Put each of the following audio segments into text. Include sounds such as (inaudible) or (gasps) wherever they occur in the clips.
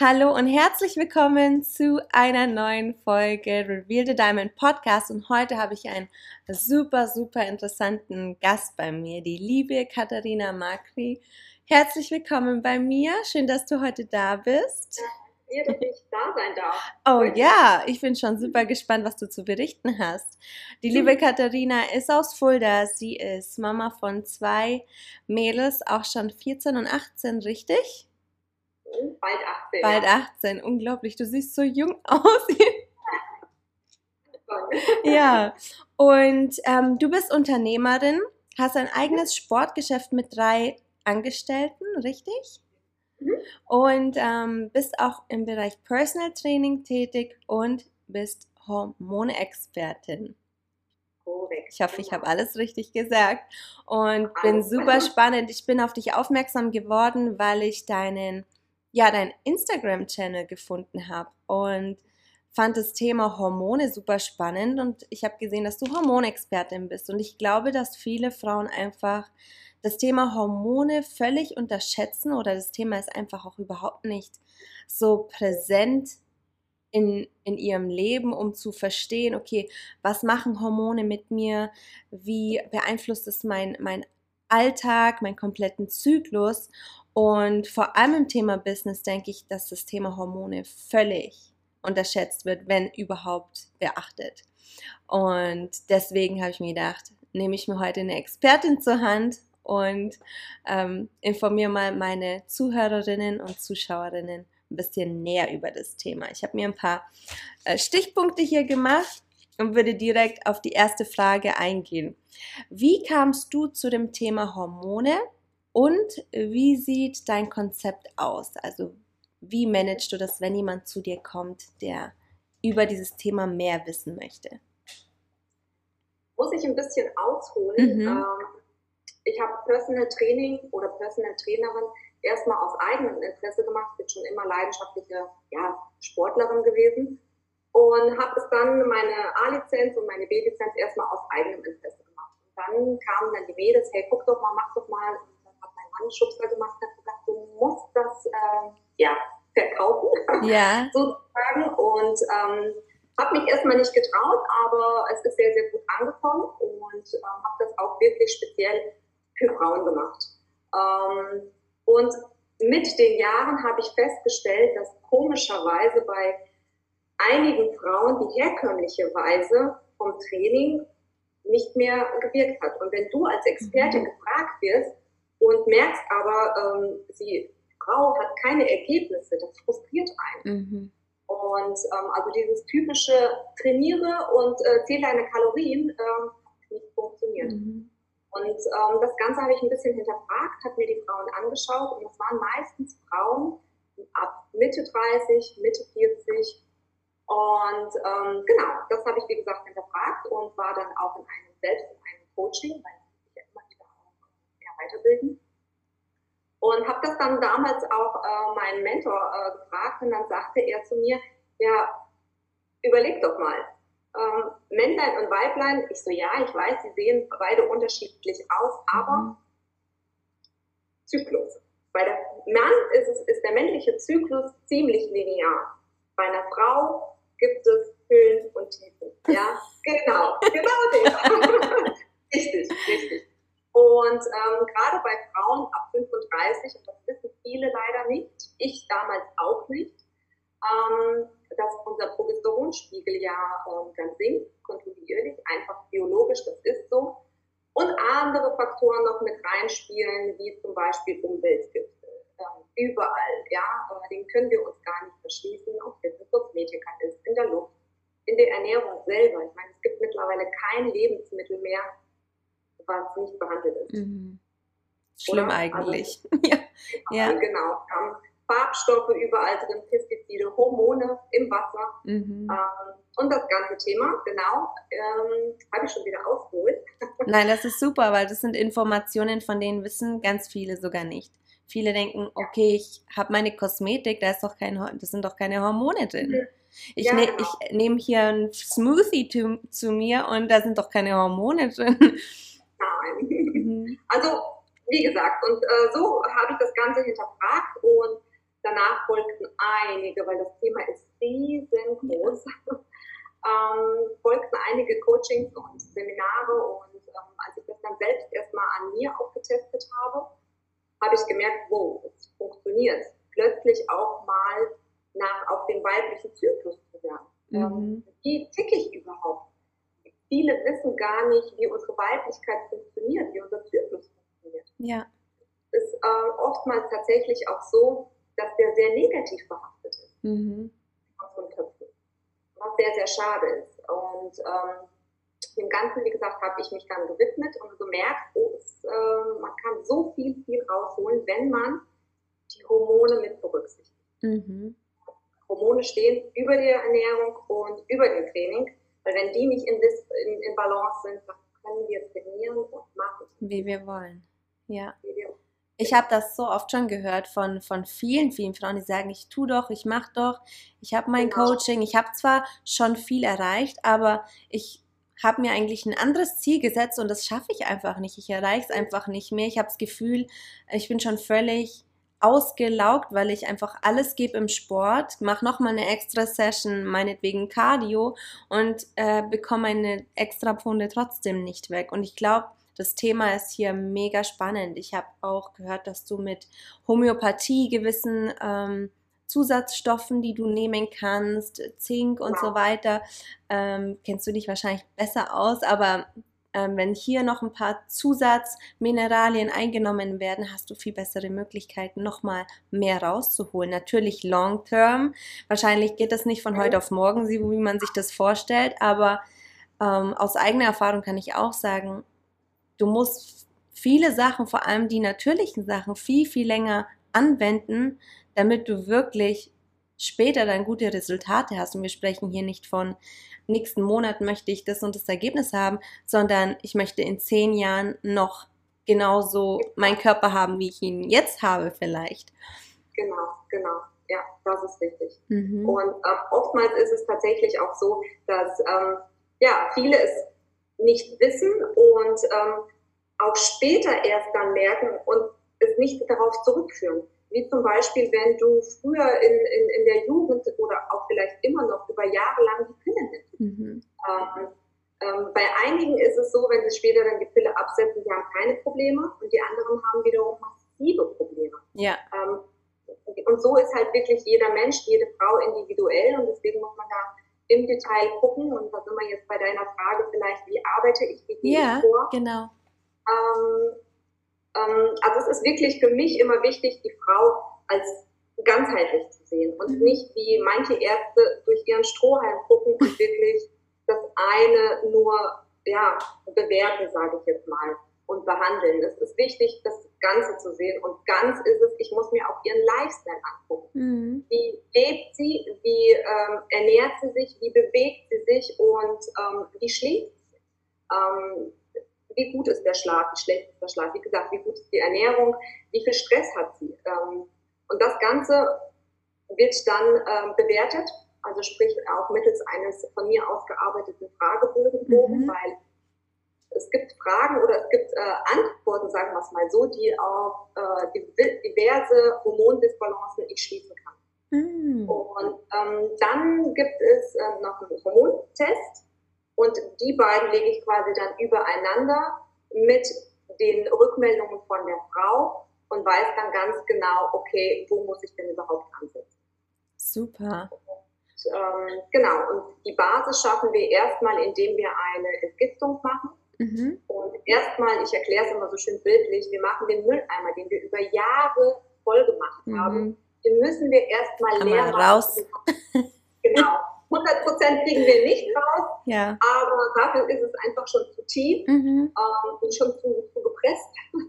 Hallo und herzlich willkommen zu einer neuen Folge Reveal the Diamond Podcast. Und heute habe ich einen super, super interessanten Gast bei mir, die liebe Katharina Makri. Herzlich willkommen bei mir. Schön, dass du heute da bist. Ja, dass ich da sein darf. Oh ja, ich bin schon super gespannt, was du zu berichten hast. Die liebe Katharina ist aus Fulda. Sie ist Mama von zwei Mädels, auch schon 14 und 18, richtig? Bald 18. Bald 18, unglaublich. Du siehst so jung (laughs) aus. (laughs) ja, und ähm, du bist Unternehmerin, hast ein eigenes Sportgeschäft mit drei Angestellten, richtig? Mhm. Und ähm, bist auch im Bereich Personal Training tätig und bist Hormonexpertin. Ich hoffe, ich habe genau. alles richtig gesagt und bin super spannend. Ich bin auf dich aufmerksam geworden, weil ich deinen ja, dein Instagram-Channel gefunden habe und fand das Thema Hormone super spannend und ich habe gesehen, dass du Hormonexpertin bist. Und ich glaube, dass viele Frauen einfach das Thema Hormone völlig unterschätzen oder das Thema ist einfach auch überhaupt nicht so präsent in, in ihrem Leben, um zu verstehen, okay, was machen Hormone mit mir, wie beeinflusst es mein, mein Alltag, meinen kompletten Zyklus und vor allem im Thema Business denke ich, dass das Thema Hormone völlig unterschätzt wird, wenn überhaupt beachtet. Und deswegen habe ich mir gedacht, nehme ich mir heute eine Expertin zur Hand und ähm, informiere mal meine Zuhörerinnen und Zuschauerinnen ein bisschen näher über das Thema. Ich habe mir ein paar äh, Stichpunkte hier gemacht und würde direkt auf die erste Frage eingehen. Wie kamst du zu dem Thema Hormone und wie sieht dein Konzept aus? Also wie managst du das, wenn jemand zu dir kommt, der über dieses Thema mehr wissen möchte? Muss ich ein bisschen ausholen. Mhm. Ähm, ich habe Personal Training oder Personal Trainerin erstmal aus eigenem Interesse gemacht, bin schon immer leidenschaftliche ja, Sportlerin gewesen und habe es dann meine A-Lizenz und meine B-Lizenz erstmal aus eigenem Interesse gemacht. Und dann kamen dann die Mädels, hey, guck doch mal, mach doch mal. Anschubser gemacht hat, gesagt, du musst das äh, ja, verkaufen, ja. (laughs) sozusagen. Und ähm, habe mich erstmal nicht getraut, aber es ist sehr, sehr gut angekommen und ähm, habe das auch wirklich speziell für Frauen gemacht. Ähm, und mit den Jahren habe ich festgestellt, dass komischerweise bei einigen Frauen die herkömmliche Weise vom Training nicht mehr gewirkt hat. Und wenn du als Experte mhm. gefragt wirst, und merkst aber, ähm, die Frau hat keine Ergebnisse, das frustriert einen. Mhm. Und ähm, also dieses typische Trainiere und äh, zähle deine Kalorien ähm, nicht funktioniert. Mhm. Und ähm, das Ganze habe ich ein bisschen hinterfragt, habe mir die Frauen angeschaut und das waren meistens Frauen ab Mitte 30, Mitte 40. Und ähm, genau, das habe ich wie gesagt hinterfragt und war dann auch in einem selbst in einem Coaching, weil weiterbilden. Und habe das dann damals auch äh, meinen Mentor äh, gefragt und dann sagte er zu mir, ja, überleg doch mal, ähm, Männlein und Weiblein, ich so, ja, ich weiß, sie sehen beide unterschiedlich aus, aber mhm. Zyklus. Bei der Mann ist, es, ist der männliche Zyklus ziemlich linear. Bei einer Frau gibt es Höhen und Tiefen. Ja, (laughs) genau, genau den. (laughs) richtig, richtig. Und ähm, gerade bei Frauen ab 35, und das wissen viele leider nicht, ich damals auch nicht, ähm, dass unser Progesteronspiegel ja ähm, dann sinkt, kontinuierlich, einfach biologisch, das ist so. Und andere Faktoren noch mit reinspielen, wie zum Beispiel Umweltgifte. Ähm, überall, ja, den können wir uns gar nicht verschließen, ob es in Kosmetika ist, in der Luft, in der Ernährung selber. Ich meine, es gibt mittlerweile kein Lebensmittel mehr, was nicht behandelt ist. Mhm. Schlimm Oder? eigentlich. Also, (laughs) ja. ja. Genau. Farbstoffe überall drin, Pestizide, Hormone im Wasser. Mhm. Ähm, und das ganze Thema, genau, ähm, habe ich schon wieder ausgeholt. (laughs) Nein, das ist super, weil das sind Informationen, von denen wissen ganz viele sogar nicht. Viele denken, okay, ich habe meine Kosmetik, da ist doch kein, das sind doch keine Hormone drin. Mhm. Ich, ja, ne, genau. ich nehme hier ein Smoothie zu, zu, mir und da sind doch keine Hormone drin. Nein. Mhm. (laughs) Also, wie gesagt, und äh, so habe ich das Ganze hinterfragt und danach folgten einige, weil das Thema ist riesengroß, (laughs) ähm, folgten einige Coachings und Seminare und ähm, als ich das dann selbst erstmal an mir aufgetestet habe, habe ich gemerkt, wow, es funktioniert. Plötzlich auch mal nach, auf den weiblichen Zyklus zu werden. Mhm. Ähm, wie ticke ich überhaupt? Viele wissen gar nicht, wie unsere Weiblichkeit funktioniert, wie unser Zyklus funktioniert. Ja. Es ist äh, oftmals tatsächlich auch so, dass der sehr negativ behaftet ist. Mhm. Was sehr, sehr schade ist. Und ähm, dem Ganzen, wie gesagt, habe ich mich dann gewidmet und gemerkt, oh, es, äh, man kann so viel, viel rausholen, wenn man die Hormone mit berücksichtigt. Mhm. Hormone stehen über der Ernährung und über dem Training, weil wenn die nicht in, in, in Balance sind, dann können wir trainieren und machen. Wie wir wollen. Ja. Wie wir ich habe das so oft schon gehört von, von vielen, vielen Frauen, die sagen, ich tu doch, ich mach doch, ich habe mein genau. Coaching, ich habe zwar schon viel erreicht, aber ich habe mir eigentlich ein anderes Ziel gesetzt und das schaffe ich einfach nicht. Ich erreiche es einfach nicht mehr. Ich habe das Gefühl, ich bin schon völlig ausgelaugt, weil ich einfach alles gebe im Sport, mache nochmal eine extra Session, meinetwegen Cardio und äh, bekomme meine extra Pfunde trotzdem nicht weg. Und ich glaube, das Thema ist hier mega spannend. Ich habe auch gehört, dass du mit Homöopathie gewissen ähm, Zusatzstoffen, die du nehmen kannst, Zink und so weiter. Ähm, kennst du dich wahrscheinlich besser aus, aber ähm, wenn hier noch ein paar Zusatzmineralien eingenommen werden, hast du viel bessere Möglichkeiten, nochmal mehr rauszuholen. Natürlich long term. Wahrscheinlich geht das nicht von heute auf morgen, wie man sich das vorstellt, aber ähm, aus eigener Erfahrung kann ich auch sagen, du musst viele Sachen, vor allem die natürlichen Sachen, viel, viel länger anwenden, damit du wirklich später dann gute Resultate hast. Und wir sprechen hier nicht von nächsten Monat möchte ich das und das Ergebnis haben, sondern ich möchte in zehn Jahren noch genauso meinen Körper haben, wie ich ihn jetzt habe vielleicht. Genau, genau. Ja, das ist richtig. Mhm. Und äh, oftmals ist es tatsächlich auch so, dass ähm, ja, viele es nicht wissen und ähm, auch später erst dann merken und es nicht darauf zurückführen. Wie zum Beispiel, wenn du früher in, in, in der Jugend oder auch vielleicht immer noch über Jahre lang die Pille nimmst. Mhm. Ähm, ähm, bei einigen ist es so, wenn sie später dann die Pille absetzen, die haben keine Probleme und die anderen haben wiederum massive Probleme. Ja. Ähm, und so ist halt wirklich jeder Mensch, jede Frau individuell und deswegen muss man da im Detail gucken und da sind wir jetzt bei deiner Frage vielleicht, wie arbeite ich, wie gehe ja, vor? genau. Ähm, ähm, also es ist wirklich für mich immer wichtig, die Frau als ganzheitlich zu sehen und mhm. nicht wie manche Ärzte durch ihren Strohhalm gucken und wirklich das eine nur ja, bewerten, sage ich jetzt mal, und behandeln. Es ist wichtig, das Ganze zu sehen. Und ganz ist es, ich muss mir auch ihren Lifestyle angucken. Mhm. Wie lebt sie, wie ähm, ernährt sie sich, wie bewegt sie sich und ähm, wie schläft sie. Ähm, wie gut ist der Schlaf, wie schlecht ist der Schlaf, wie gesagt, wie gut ist die Ernährung, wie viel Stress hat sie. Ähm, und das Ganze wird dann ähm, bewertet, also sprich auch mittels eines von mir ausgearbeiteten Fragebogen, mhm. weil es gibt Fragen oder es gibt äh, Antworten, sagen wir es mal so, die auf äh, diverse Hormondisbalancen ich schließen kann. Mhm. Und ähm, dann gibt es äh, noch einen Hormontest, und die beiden lege ich quasi dann übereinander mit den Rückmeldungen von der Frau und weiß dann ganz genau, okay, wo muss ich denn überhaupt ansetzen. Super. Und, ähm, genau, und die Basis schaffen wir erstmal, indem wir eine Entgiftung machen. Mhm. Und erstmal, ich erkläre es immer so schön bildlich, wir machen den Mülleimer, den wir über Jahre voll gemacht mhm. haben, den müssen wir erstmal leer machen. raus. Genau. 100 Prozent kriegen wir nicht raus, ja. aber dafür ist es einfach schon zu tief mhm. ähm, und schon zu, zu gepresst. (laughs)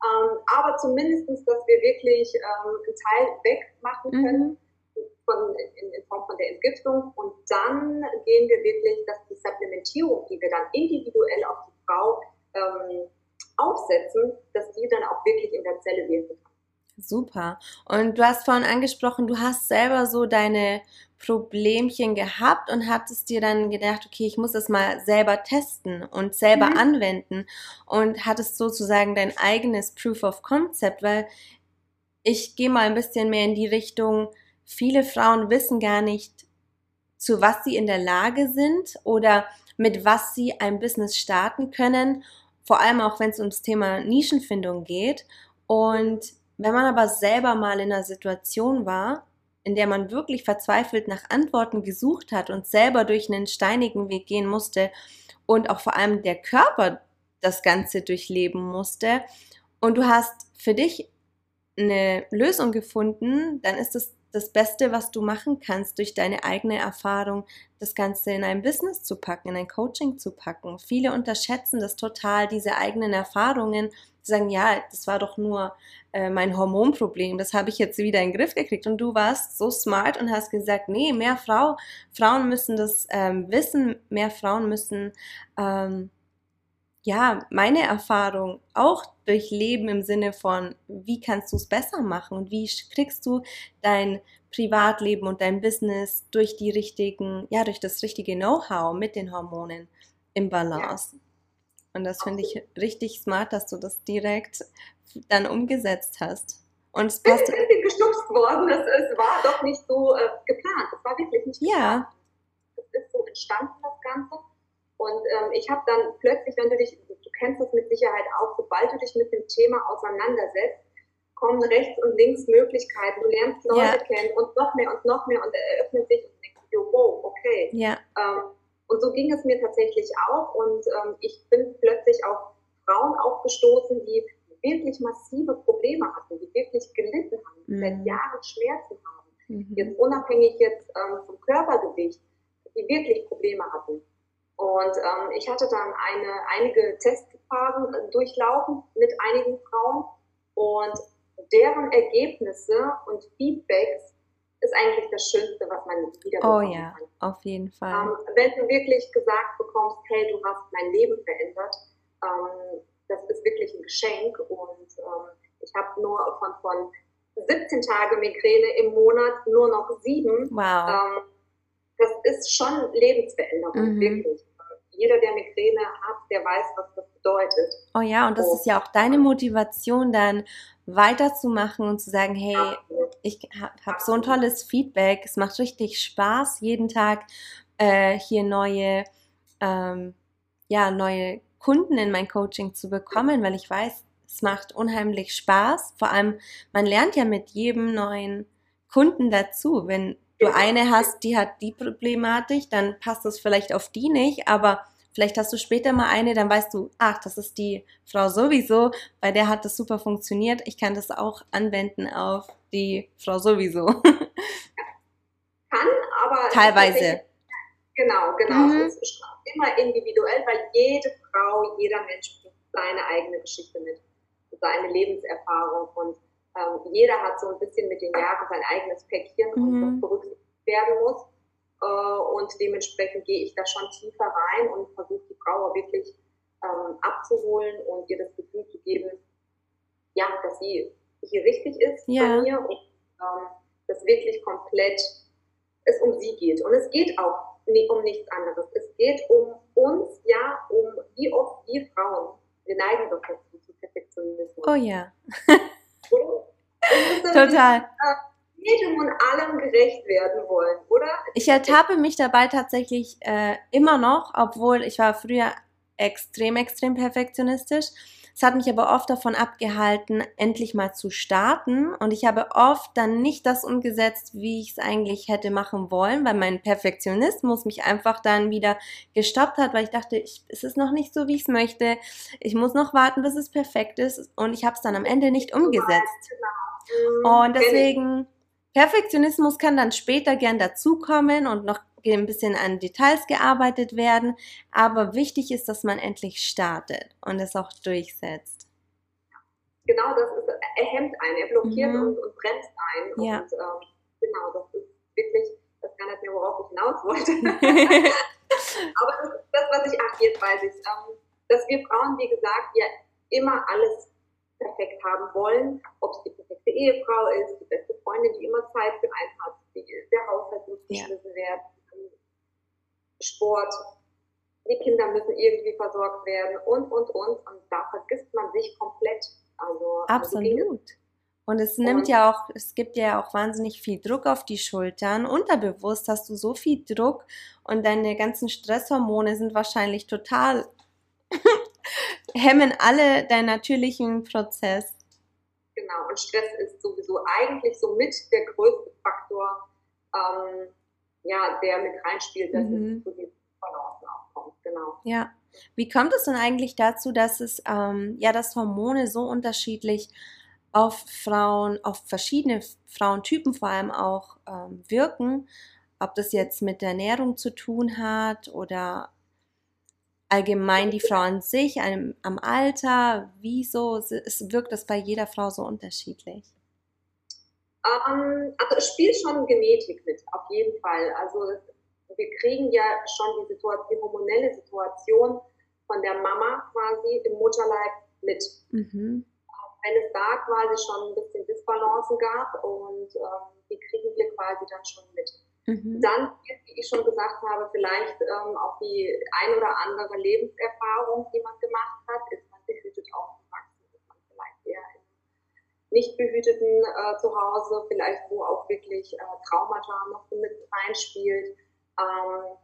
Ähm, aber zumindest, dass wir wirklich ähm, einen Teil wegmachen mhm. können mhm. von, in, in, Form von der Entgiftung. Und dann gehen wir wirklich, dass die Supplementierung, die wir dann individuell auf die Frau ähm, aufsetzen, dass die dann auch wirklich in der Zelle wirken kann. Super. Und du hast vorhin angesprochen, du hast selber so deine Problemchen gehabt und hattest dir dann gedacht, okay, ich muss das mal selber testen und selber mhm. anwenden und hattest sozusagen dein eigenes Proof of Concept, weil ich gehe mal ein bisschen mehr in die Richtung, viele Frauen wissen gar nicht, zu was sie in der Lage sind oder mit was sie ein Business starten können, vor allem auch wenn es ums Thema Nischenfindung geht. Und wenn man aber selber mal in einer Situation war, in der man wirklich verzweifelt nach Antworten gesucht hat und selber durch einen steinigen Weg gehen musste und auch vor allem der Körper das Ganze durchleben musste und du hast für dich eine Lösung gefunden, dann ist es das Beste, was du machen kannst, durch deine eigene Erfahrung, das Ganze in ein Business zu packen, in ein Coaching zu packen. Viele unterschätzen das total, diese eigenen Erfahrungen, sagen, ja, das war doch nur äh, mein Hormonproblem, das habe ich jetzt wieder in den Griff gekriegt. Und du warst so smart und hast gesagt, nee, mehr Frau, Frauen müssen das ähm, wissen, mehr Frauen müssen ähm, ja, meine Erfahrung auch durchleben im Sinne von, wie kannst du es besser machen und wie kriegst du dein Privatleben und dein Business durch die richtigen, ja, durch das richtige Know-how mit den Hormonen im Balance. Ja. Und das finde ich richtig smart, dass du das direkt dann umgesetzt hast. Und es passt. Bin gestupst worden. Es, es war doch nicht so äh, geplant. Es war wirklich nicht geplant. Ja. Es ist so entstanden, das Ganze. Und ähm, ich habe dann plötzlich, wenn du dich, du kennst das mit Sicherheit auch, sobald du dich mit dem Thema auseinandersetzt, kommen rechts und links Möglichkeiten. Du lernst Leute ja. kennen und noch mehr und noch mehr und eröffnet sich und denkst, jo, wow, okay. Ja. Ähm, und so ging es mir tatsächlich auch. Und ähm, ich bin plötzlich auf Frauen aufgestoßen, die wirklich massive Probleme hatten, die wirklich gelitten haben, die mhm. seit Jahren Schmerzen haben. Mhm. Jetzt unabhängig jetzt ähm, vom Körpergewicht, die wirklich Probleme hatten. Und ähm, ich hatte dann eine, einige Testphasen äh, durchlaufen mit einigen Frauen und deren Ergebnisse und Feedbacks ist eigentlich das Schönste, was man wieder Oh ja, kann. auf jeden Fall. Ähm, wenn du wirklich gesagt bekommst, hey, du hast mein Leben verändert, ähm, das ist wirklich ein Geschenk und ähm, ich habe nur von, von 17 Tage Migräne im Monat nur noch sieben. Wow. Ähm, das ist schon Lebensveränderung, mhm. wirklich jeder, der Migräne hat, der weiß, was das bedeutet. Oh ja, und das oh. ist ja auch deine Motivation, dann weiterzumachen und zu sagen, hey, ich habe hab so ein tolles Feedback, es macht richtig Spaß, jeden Tag äh, hier neue, ähm, ja, neue Kunden in mein Coaching zu bekommen, weil ich weiß, es macht unheimlich Spaß. Vor allem, man lernt ja mit jedem neuen Kunden dazu. Wenn du eine hast, die hat die Problematik, dann passt das vielleicht auf die nicht, aber vielleicht hast du später mal eine, dann weißt du, ach, das ist die Frau sowieso, bei der hat das super funktioniert. Ich kann das auch anwenden auf die Frau sowieso. (laughs) Kann, aber teilweise. Genau, genau. Mhm. Es ist immer individuell, weil jede Frau, jeder Mensch bringt seine eigene Geschichte mit, seine Lebenserfahrung und ähm, jeder hat so ein bisschen mit den Jahren sein eigenes Päckchen mhm. und das berücksichtigt werden muss. Äh, und dementsprechend gehe ich da schon tiefer rein und versuche die Frau wirklich ähm, abzuholen und ihr das Gefühl zu geben, ja, dass sie hier richtig ist ja. bei mir und ähm, dass wirklich komplett es um sie geht. Und es geht auch nie, um nichts anderes. Es geht um uns, ja, um wie oft wir Frauen, wir neigen doch dazu zu Perfektionismus. Oh ja. (laughs) Total. Jedem und allem gerecht werden wollen, oder? Ich ertappe mich dabei tatsächlich äh, immer noch, obwohl ich war früher extrem, extrem perfektionistisch. Es hat mich aber oft davon abgehalten, endlich mal zu starten. Und ich habe oft dann nicht das umgesetzt, wie ich es eigentlich hätte machen wollen, weil mein Perfektionismus mich einfach dann wieder gestoppt hat, weil ich dachte, ich, es ist noch nicht so, wie ich es möchte. Ich muss noch warten, bis es perfekt ist. Und ich habe es dann am Ende nicht umgesetzt. Genau. Und deswegen, Perfektionismus kann dann später gern dazukommen und noch ein bisschen an Details gearbeitet werden. Aber wichtig ist, dass man endlich startet und es auch durchsetzt. genau das ist, er hemmt einen, er blockiert mhm. und, und, bremst einen. Ja. Und ähm, genau, das ist wirklich, das kann nicht mehr, worauf ich hinaus wollte. (laughs) Aber das ist das, was ich, ach, jetzt weiß ich, ähm, dass wir Frauen, wie gesagt, ja immer alles perfekt haben wollen, ob es die perfekte Ehefrau ist, die beste Freundin, die immer Zeit für einen hat, die, der Haushalt muss geschmissen ja. werden, Sport, die Kinder müssen irgendwie versorgt werden und, und, und. Und da vergisst man sich komplett. Also, also Absolut. Und es nimmt und, ja auch, es gibt ja auch wahnsinnig viel Druck auf die Schultern. Unterbewusst hast du so viel Druck und deine ganzen Stresshormone sind wahrscheinlich total (laughs) hemmen alle deinen natürlichen Prozess. Genau, und Stress ist sowieso eigentlich so mit der größte Faktor, ähm, ja, der mit reinspielt, dass mhm. es zu diesen Balancen auch kommt. Genau. Ja. Wie kommt es denn eigentlich dazu, dass es ähm, ja, dass Hormone so unterschiedlich auf Frauen, auf verschiedene Frauentypen vor allem auch ähm, wirken? Ob das jetzt mit der Ernährung zu tun hat oder allgemein die Frau an sich, am, am Alter? Wieso es, wirkt das bei jeder Frau so unterschiedlich? Ähm, also es spielt schon Genetik mit, auf jeden Fall. Also wir kriegen ja schon die, Situation, die hormonelle Situation von der Mama quasi im Mutterleib mit. Mhm. Wenn es da quasi schon ein bisschen Disbalancen gab und ähm, die kriegen wir quasi dann schon mit. Mhm. Dann, wie ich schon gesagt habe, vielleicht ähm, auch die ein oder andere Lebenserfahrung, die man gemacht hat, ist man behütet aufgewachsen, ist man vielleicht eher in nicht behüteten äh, Zuhause, vielleicht wo auch wirklich äh, Traumata noch mit reinspielt. Ähm,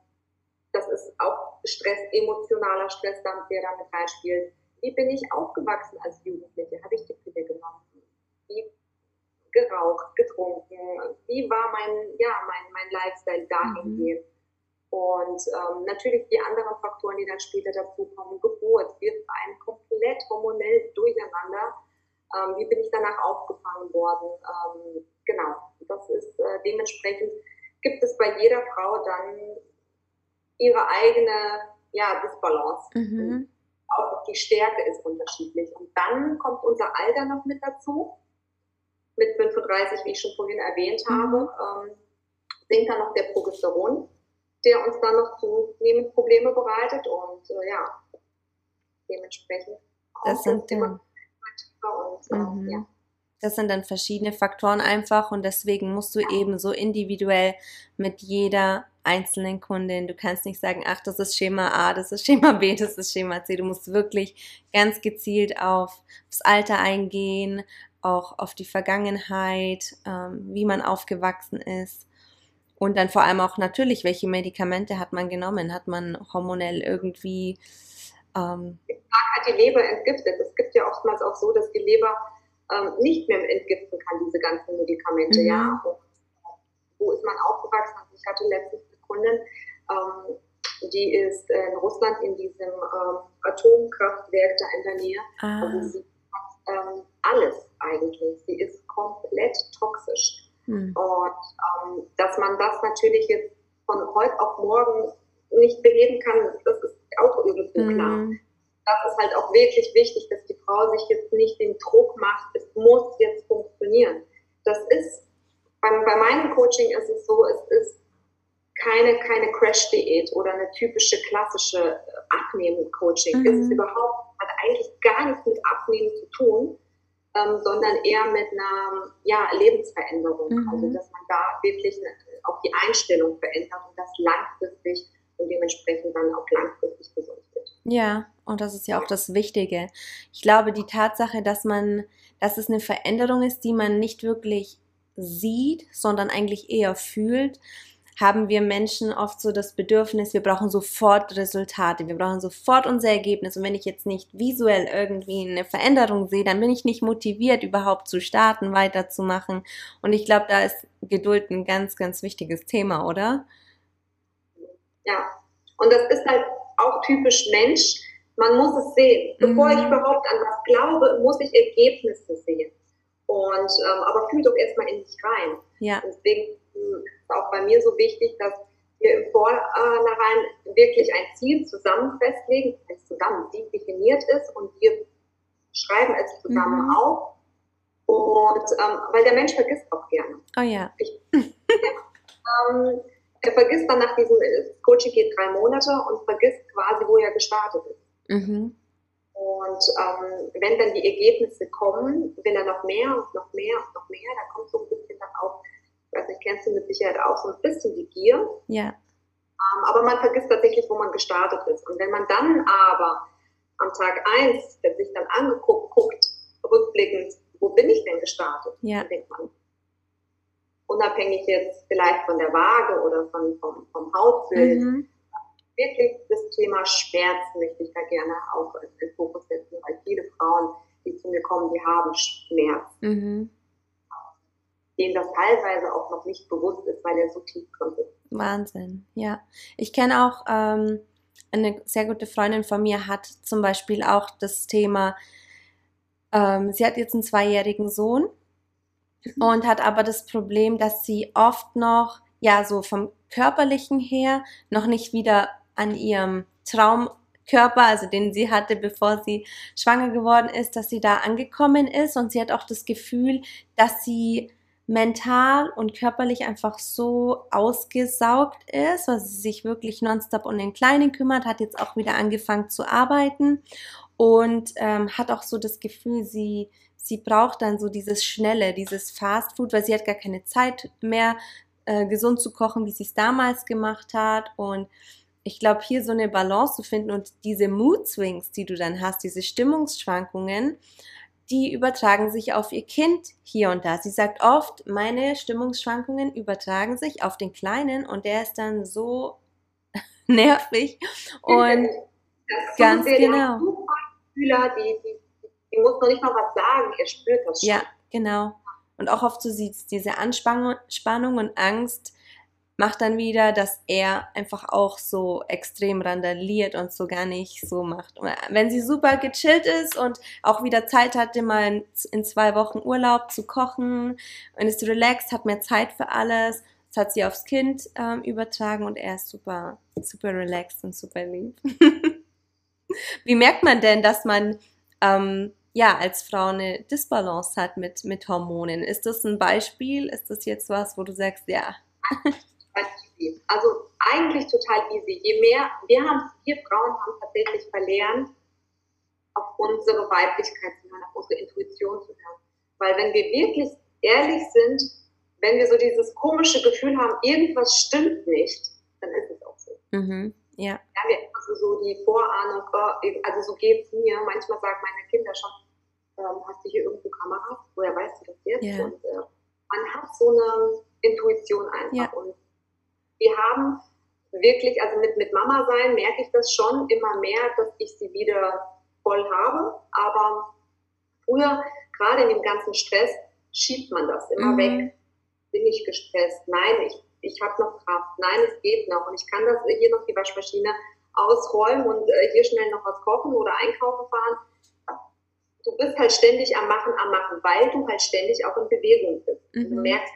das ist auch Stress, emotionaler Stress, der da mit reinspielt. Wie bin ich aufgewachsen als Jugendliche? Habe ich die Pille genommen? Wie geraucht, getrunken? Wie war mein, ja, mein, mein Lifestyle dahingehend? Mhm. Und ähm, natürlich die anderen Faktoren, die dann später dazukommen, Geburt, wird ein komplett hormonell durcheinander. Ähm, wie bin ich danach aufgefangen worden? Ähm, genau, das ist äh, dementsprechend, gibt es bei jeder Frau dann ihre eigene ja, Disbalance. Mhm. Auch die Stärke ist unterschiedlich. Und dann kommt unser Alter noch mit dazu mit 35, wie ich schon vorhin erwähnt mhm. habe, ähm, sinkt dann noch der Progesteron, der uns dann noch zunehmend Probleme bereitet und äh, ja, dementsprechend das sind immer und, äh, mhm. ja. Das sind dann verschiedene Faktoren einfach und deswegen musst du ja. eben so individuell mit jeder einzelnen Kundin, du kannst nicht sagen, ach, das ist Schema A, das ist Schema B, das ist Schema C. Du musst wirklich ganz gezielt auf das Alter eingehen, auch auf die Vergangenheit, ähm, wie man aufgewachsen ist. Und dann vor allem auch natürlich, welche Medikamente hat man genommen? Hat man hormonell irgendwie. Ähm hat die Leber entgiftet. Es gibt ja oftmals auch so, dass die Leber ähm, nicht mehr entgiften kann, diese ganzen Medikamente. Mhm. Ja. Und wo ist man aufgewachsen? Also ich hatte letztens eine Kundin, ähm, die ist in Russland in diesem ähm, Atomkraftwerk da in der Nähe. Ah. Also sie ähm, alles eigentlich. Sie ist komplett toxisch. Mhm. Und ähm, dass man das natürlich jetzt von heute auf morgen nicht beheben kann, das ist auch irgendwo mhm. klar. Das ist halt auch wirklich wichtig, dass die Frau sich jetzt nicht den Druck macht, es muss jetzt funktionieren. Das ist, bei, bei meinem Coaching ist es so, es ist keine, keine Crash-Diät oder eine typische klassische Abnehmen-Coaching. Mhm. Es ist überhaupt, eigentlich gar nichts mit Abnehmen zu tun, ähm, sondern eher mit einer ja, Lebensveränderung. Mhm. Also dass man da wirklich auch die Einstellung verändert und das langfristig und dementsprechend dann auch langfristig gesund wird. Ja, und das ist ja auch das Wichtige. Ich glaube, die Tatsache, dass man, dass es eine Veränderung ist, die man nicht wirklich sieht, sondern eigentlich eher fühlt, haben wir Menschen oft so das Bedürfnis, wir brauchen sofort Resultate, wir brauchen sofort unser Ergebnis. Und wenn ich jetzt nicht visuell irgendwie eine Veränderung sehe, dann bin ich nicht motiviert, überhaupt zu starten, weiterzumachen. Und ich glaube, da ist Geduld ein ganz, ganz wichtiges Thema, oder? Ja, und das ist halt auch typisch Mensch. Man muss es sehen. Bevor mhm. ich überhaupt an was glaube, muss ich Ergebnisse sehen. Und ähm, aber fühl doch erstmal in dich rein. Ja. Deswegen ist auch bei mir so wichtig, dass wir im Vornherein wirklich ein Ziel zusammen festlegen, ein zusammen definiert ist und wir schreiben es zusammen mhm. auf. Und ähm, weil der Mensch vergisst auch gerne. Oh ja. Ich, (laughs) ähm, er vergisst dann nach diesem, Coaching geht drei Monate und vergisst quasi, wo er gestartet ist. Mhm. Und ähm, wenn dann die Ergebnisse kommen, will er noch mehr und noch mehr und noch mehr, da kommt so ein bisschen dann auch, weiß nicht, kennst du mit Sicherheit auch so ein bisschen die Gier. Ja. Ähm, aber man vergisst tatsächlich, wo man gestartet ist. Und wenn man dann aber am Tag eins sich dann angeguckt, guckt, rückblickend, wo bin ich denn gestartet? Ja. Dann denkt man, unabhängig jetzt vielleicht von der Waage oder von, vom, vom Hautbild, mhm. wirklich das Thema Schmerz möchte ich da gerne auch in den Fokus setzen, weil viele Frauen, die zu mir kommen, die haben Schmerz. Mhm. Denen das teilweise auch noch nicht bewusst ist, weil er so tief drin ist. Wahnsinn, ja. Ich kenne auch ähm, eine sehr gute Freundin von mir, hat zum Beispiel auch das Thema, ähm, sie hat jetzt einen zweijährigen Sohn mhm. und hat aber das Problem, dass sie oft noch, ja, so vom körperlichen her noch nicht wieder an ihrem Traumkörper, also den sie hatte, bevor sie schwanger geworden ist, dass sie da angekommen ist und sie hat auch das Gefühl, dass sie mental und körperlich einfach so ausgesaugt ist, weil sie sich wirklich nonstop um den Kleinen kümmert, hat jetzt auch wieder angefangen zu arbeiten und ähm, hat auch so das Gefühl, sie, sie braucht dann so dieses Schnelle, dieses Fast Food, weil sie hat gar keine Zeit mehr, äh, gesund zu kochen, wie sie es damals gemacht hat. Und ich glaube, hier so eine Balance zu finden und diese Mood Swings, die du dann hast, diese Stimmungsschwankungen, die übertragen sich auf ihr Kind hier und da. Sie sagt oft, meine Stimmungsschwankungen übertragen sich auf den Kleinen und der ist dann so (laughs) nervig und ganz genau. Die, die, die muss noch nicht mal was sagen, er spürt das schon. Ja, genau. Und auch oft so sieht es diese Anspannung und Angst macht dann wieder, dass er einfach auch so extrem randaliert und so gar nicht so macht. Wenn sie super gechillt ist und auch wieder Zeit hatte, mal in, zwei Wochen Urlaub zu kochen und ist relaxed, hat mehr Zeit für alles, das hat sie aufs Kind ähm, übertragen und er ist super, super relaxed und super lieb. (laughs) Wie merkt man denn, dass man ähm, ja als Frau eine Disbalance hat mit, mit Hormonen? Ist das ein Beispiel? Ist das jetzt was, wo du sagst, ja? (laughs) easy. Also eigentlich total easy. Je mehr, wir haben, wir Frauen haben tatsächlich verlernt, auf unsere Weiblichkeit zu hören, auf unsere Intuition zu hören. Weil wenn wir wirklich ehrlich sind, wenn wir so dieses komische Gefühl haben, irgendwas stimmt nicht, dann ist es auch so. Mhm. Ja. Wir haben ja also so die Vorahnung, oh, also so geht es mir. Manchmal sagen meine Kinder schon, ähm, hast du hier irgendwo Kameras? Woher weißt du das jetzt? Ja. Und äh, man hat so eine Intuition einfach. Ja. Und wir haben wirklich, also mit, mit Mama sein merke ich das schon immer mehr, dass ich sie wieder voll habe. Aber früher, gerade in dem ganzen Stress, schiebt man das immer mhm. weg. Bin ich gestresst? Nein, ich, ich habe noch Kraft. Nein, es geht noch. Und ich kann das hier noch die Waschmaschine ausräumen und äh, hier schnell noch was kochen oder einkaufen fahren. Du bist halt ständig am Machen, am Machen, weil du halt ständig auch in Bewegung bist. Mhm. Du merkst,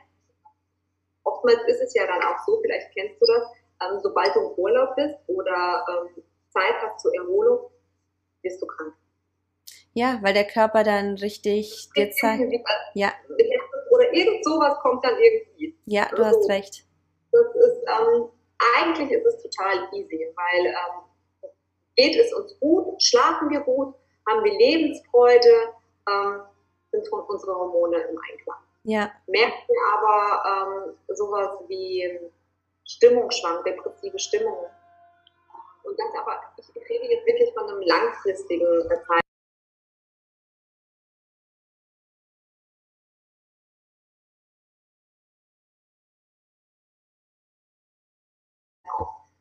oftmals ist es ja dann auch so, vielleicht kennst du das, ähm, sobald du im Urlaub bist oder ähm, Zeit hast zur Erholung, bist du krank. Ja, weil der Körper dann richtig dir zeigt. Ja. Oder irgend sowas kommt dann irgendwie. Ja, du also, hast recht. Das ist, ähm, eigentlich ist es total easy, weil ähm, geht es uns gut, schlafen wir gut, haben wir Lebensfreude, ähm, sind unsere Hormone im Einklang. Ja. Merken aber ähm, sowas wie Stimmungsschwank, depressive Stimmung. Und das aber, ich rede jetzt wirklich von einem langfristigen Zeit.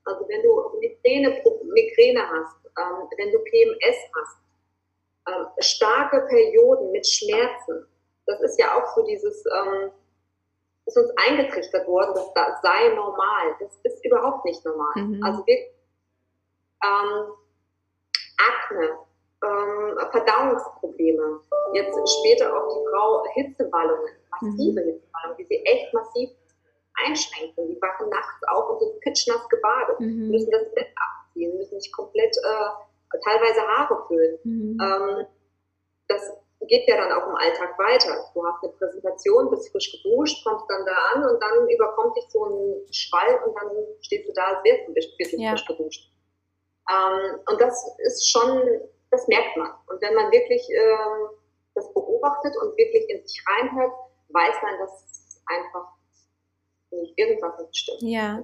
Also wenn du Migräne, Migräne hast, ähm, wenn du PMS hast, ähm, starke Perioden mit Schmerzen, das ist ja auch so dieses, ähm, ist uns eingetrichtert worden, dass das sei normal. Das ist überhaupt nicht normal. Mhm. Also wir, ähm, Akne, ähm, Verdauungsprobleme, jetzt später auch die Frau Hitzewallungen, massive mhm. Hitzewallungen, die sie echt massiv einschränken. Die wachen nachts auf und sind pitschnass gebadet, mhm. müssen das Bett abziehen, müssen sich komplett äh, teilweise Haare füllen. Mhm. Ähm, das geht ja dann auch im Alltag weiter. Du hast eine Präsentation, bist frisch geduscht, kommst dann da an und dann überkommt dich so ein Schwall und dann stehst du da, als wärst du wirklich ja. frisch geduscht. Ähm, und das ist schon, das merkt man. Und wenn man wirklich ähm, das beobachtet und wirklich in sich reinhört, weiß man, dass einfach nicht irgendwas nicht stimmt. Ja,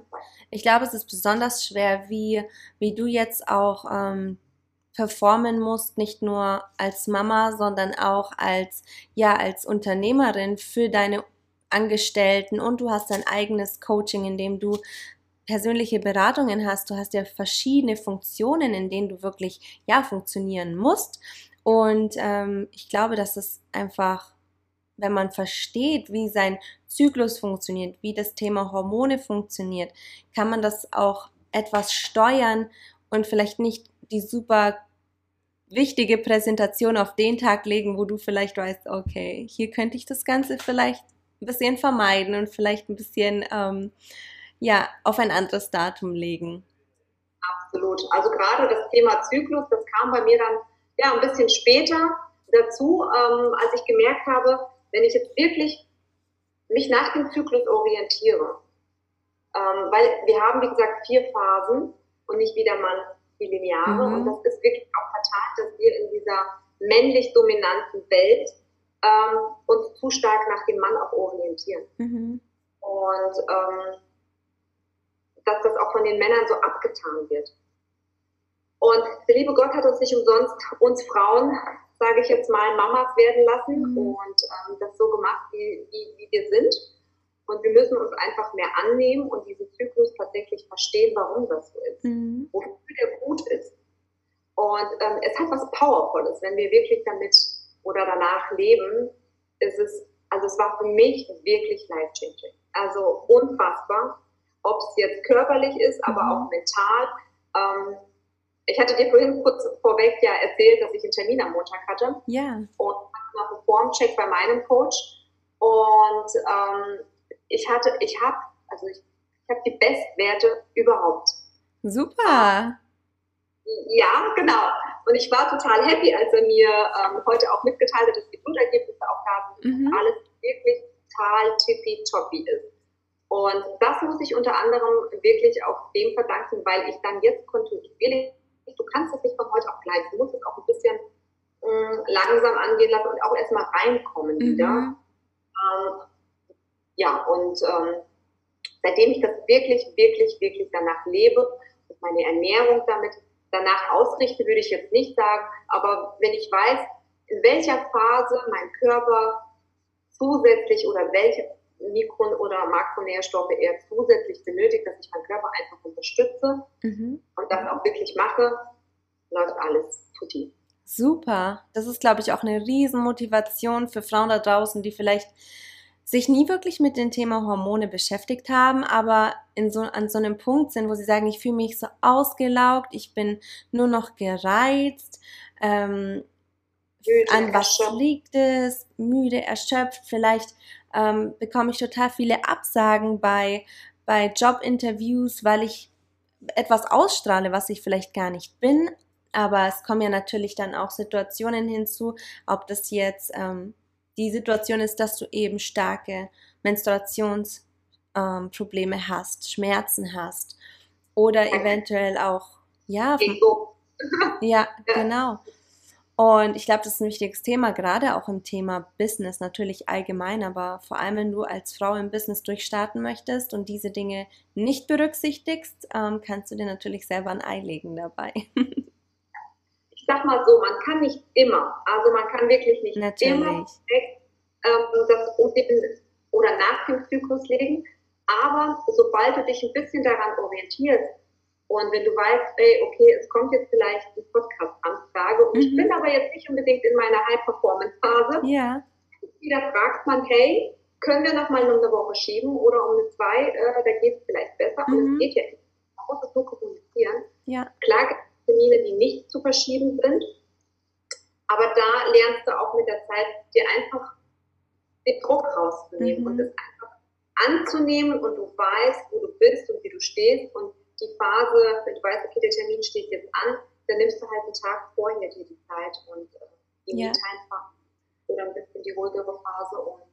ich glaube, es ist besonders schwer, wie, wie du jetzt auch ähm, performen musst, nicht nur als Mama, sondern auch als, ja, als Unternehmerin für deine Angestellten und du hast dein eigenes Coaching, in dem du persönliche Beratungen hast. Du hast ja verschiedene Funktionen, in denen du wirklich, ja, funktionieren musst. Und ähm, ich glaube, dass es einfach wenn man versteht, wie sein Zyklus funktioniert, wie das Thema Hormone funktioniert, kann man das auch etwas steuern und vielleicht nicht die super wichtige Präsentation auf den Tag legen, wo du vielleicht weißt, okay, hier könnte ich das Ganze vielleicht ein bisschen vermeiden und vielleicht ein bisschen ähm, ja, auf ein anderes Datum legen. Absolut. Also gerade das Thema Zyklus, das kam bei mir dann ja ein bisschen später dazu, ähm, als ich gemerkt habe, wenn ich jetzt wirklich mich nach dem Zyklus orientiere, ähm, weil wir haben, wie gesagt, vier Phasen und nicht wie der Mann die lineare. Mhm. Und das ist wirklich auch fatal, dass wir in dieser männlich dominanten Welt ähm, uns zu stark nach dem Mann auch orientieren. Mhm. Und ähm, dass das auch von den Männern so abgetan wird. Und der liebe Gott hat uns nicht umsonst, uns Frauen, sage ich jetzt mal, Mamas werden lassen mhm. und ähm, das so gemacht, wie, wie, wie wir sind. Und wir müssen uns einfach mehr annehmen und diesen Zyklus tatsächlich verstehen, warum das so ist, mhm. wofür der gut ist. Und ähm, es hat was Powervolles, wenn wir wirklich damit oder danach leben. Ist es, also es war für mich wirklich life-changing. Also unfassbar, ob es jetzt körperlich ist, aber mhm. auch mental. Ähm, ich hatte dir vorhin kurz vorweg ja erzählt, dass ich einen Termin am Montag hatte. Ja. Und noch einen Formcheck bei meinem Coach. Und ähm, ich hatte, ich habe, also ich, ich habe die Bestwerte überhaupt. Super. Ja, genau. Und ich war total happy, als er mir ähm, heute auch mitgeteilt hat, dass die Blutergebnisse auch da sind, mhm. alles wirklich total tippitoppi ist. Und das muss ich unter anderem wirklich auch dem verdanken, weil ich dann jetzt kontinuierlich du kannst es nicht von heute auf gleich. Du musst es auch ein bisschen mh, mm, langsam angehen lassen und auch erstmal reinkommen mhm. wieder. Ähm, ja, und ähm, seitdem ich das wirklich, wirklich, wirklich danach lebe meine Ernährung damit danach ausrichte, würde ich jetzt nicht sagen, aber wenn ich weiß, in welcher Phase mein Körper zusätzlich oder welche Mikro- oder Makronährstoffe er zusätzlich benötigt, dass ich meinen Körper einfach unterstütze mhm. und das auch wirklich mache, läuft alles tutti. Super. Das ist, glaube ich, auch eine Riesenmotivation für Frauen da draußen, die vielleicht sich nie wirklich mit dem Thema Hormone beschäftigt haben, aber in so, an so einem Punkt sind, wo sie sagen, ich fühle mich so ausgelaugt, ich bin nur noch gereizt, ähm, müde, an was erschöpft. liegt es, müde, erschöpft, vielleicht ähm, bekomme ich total viele Absagen bei, bei Jobinterviews, weil ich etwas ausstrahle, was ich vielleicht gar nicht bin. Aber es kommen ja natürlich dann auch Situationen hinzu, ob das jetzt ähm, die Situation ist, dass du eben starke Menstruationsprobleme ähm, hast, Schmerzen hast oder eventuell auch, (laughs) (laughs) ja, ja, genau. Und ich glaube, das ist ein wichtiges Thema, gerade auch im Thema Business, natürlich allgemein, aber vor allem, wenn du als Frau im Business durchstarten möchtest und diese Dinge nicht berücksichtigst, ähm, kannst du dir natürlich selber ein Ei legen dabei. (laughs) ich sag mal so, man kann nicht immer, also man kann wirklich nicht natürlich. immer direkt, ähm, das oder nach dem Zyklus legen, aber sobald du dich ein bisschen daran orientierst, und wenn du weißt, ey, okay, es kommt jetzt vielleicht eine Podcast-Anfrage und mhm. ich bin aber jetzt nicht unbedingt in meiner High-Performance-Phase, ja. wieder fragt man, hey, können wir noch mal eine Woche schieben oder um eine zwei, äh, da geht es vielleicht besser. Mhm. Und es mhm. geht ja nicht. Man muss es so kommunizieren. Ja. Klar Termine, die nicht zu verschieben sind, aber da lernst du auch mit der Zeit, dir einfach den Druck rauszunehmen mhm. und es einfach anzunehmen und du weißt, wo du bist und wie du stehst und die Phase, wenn du weißt, okay, der Termin steht jetzt an, dann nimmst du halt einen Tag vorher dir die Zeit und äh, die ja. Me-Time-Phase oder ein bisschen die ruhigere Phase und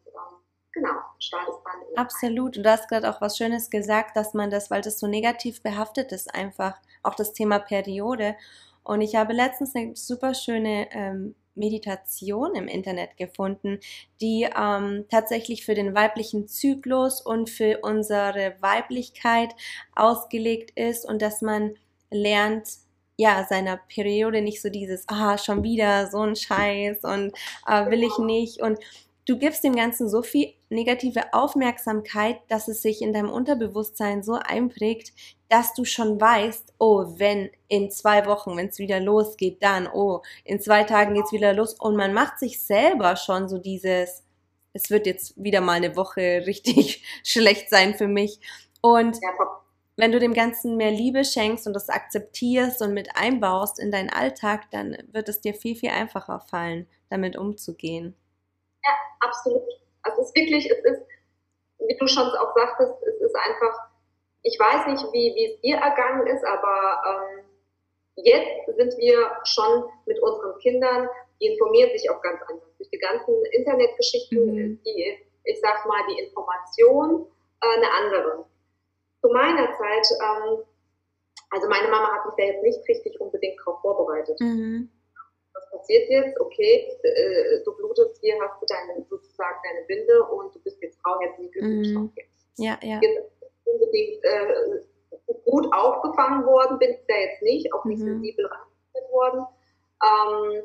genau, Start ist dann. Absolut. Und du hast gerade auch was Schönes gesagt, dass man das, weil das so negativ behaftet ist, einfach auch das Thema Periode. Und ich habe letztens eine super schöne ähm, Meditation im Internet gefunden, die ähm, tatsächlich für den weiblichen Zyklus und für unsere Weiblichkeit ausgelegt ist und dass man lernt, ja, seiner Periode nicht so dieses, ah, schon wieder so ein Scheiß und äh, will ich nicht und du gibst dem Ganzen so viel negative Aufmerksamkeit, dass es sich in deinem Unterbewusstsein so einprägt, dass du schon weißt, oh, wenn in zwei Wochen, wenn es wieder losgeht, dann, oh, in zwei Tagen geht's wieder los. Und man macht sich selber schon so dieses, es wird jetzt wieder mal eine Woche (laughs) richtig schlecht sein für mich. Und wenn du dem Ganzen mehr Liebe schenkst und das akzeptierst und mit einbaust in deinen Alltag, dann wird es dir viel, viel einfacher fallen, damit umzugehen. Ja, absolut. Also es ist wirklich, es ist, wie du schon auch sagtest, es ist einfach, ich weiß nicht, wie, wie es dir ergangen ist, aber ähm, jetzt sind wir schon mit unseren Kindern, die informieren sich auch ganz anders. Durch die ganzen Internetgeschichten mhm. die, ich sag mal, die Information äh, eine andere. Zu meiner Zeit, ähm, also meine Mama hat mich da jetzt nicht richtig unbedingt darauf vorbereitet. Mhm passiert jetzt, okay, äh, du blutest hier, hast du deine, sozusagen deine Binde und du bist jetzt Frau, herzlichen Glückwunsch. Mhm. Ja, ja. Jetzt unbedingt äh, gut aufgefangen worden, bin ich da jetzt nicht, auch nicht mhm. sensibel rangeführt worden. Ähm,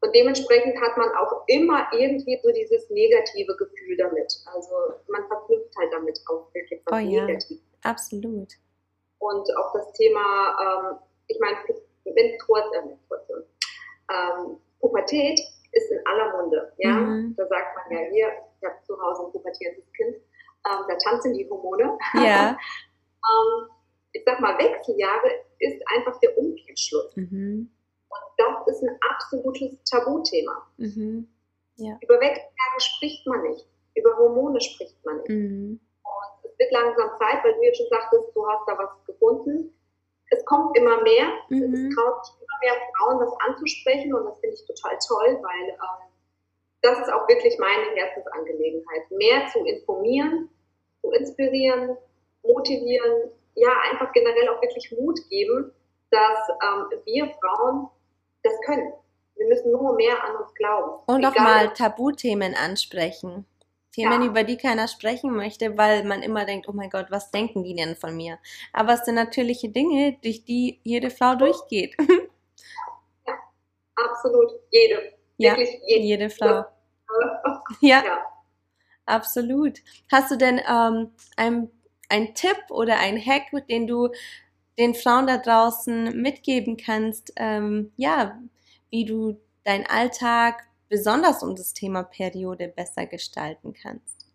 und dementsprechend hat man auch immer irgendwie so dieses negative Gefühl damit. Also man verknüpft halt damit auch wirklich was oh, Negatives. Ja, absolut. Und auch das Thema, ähm, ich meine, Menstruation, ähm, Pubertät ist in aller Munde. Ja? Mhm. Da sagt man ja hier, ich habe zu Hause ein pubertierendes Kind, ähm, da tanzen die Hormone. Ja. (laughs) ähm, ich sag mal, Wechseljahre ist einfach der Umkehrschluss. Mhm. Und das ist ein absolutes Tabuthema. Mhm. Ja. Über Wechseljahre spricht man nicht. Über Hormone spricht man nicht. Mhm. Und es wird langsam Zeit, weil du jetzt schon sagtest, du hast da was gefunden es kommt immer mehr. Mhm. Es traut sich immer mehr Frauen, das anzusprechen und das finde ich total toll, weil ähm, das ist auch wirklich meine Herzensangelegenheit. Mehr zu informieren, zu inspirieren, motivieren, ja, einfach generell auch wirklich Mut geben, dass ähm, wir Frauen das können. Wir müssen nur mehr an uns glauben. Und auch mal Tabuthemen ansprechen. Themen, ja. über die keiner sprechen möchte, weil man immer denkt, oh mein Gott, was denken die denn von mir? Aber es sind natürliche Dinge, durch die jede Frau durchgeht. Ja, (laughs) absolut. Jede. Ja, Wirklich jede. jede Frau. Ja. ja. absolut. Hast du denn ähm, ein, ein Tipp oder ein Hack, den du den Frauen da draußen mitgeben kannst, ähm, ja, wie du deinen Alltag besonders um das Thema Periode besser gestalten kannst?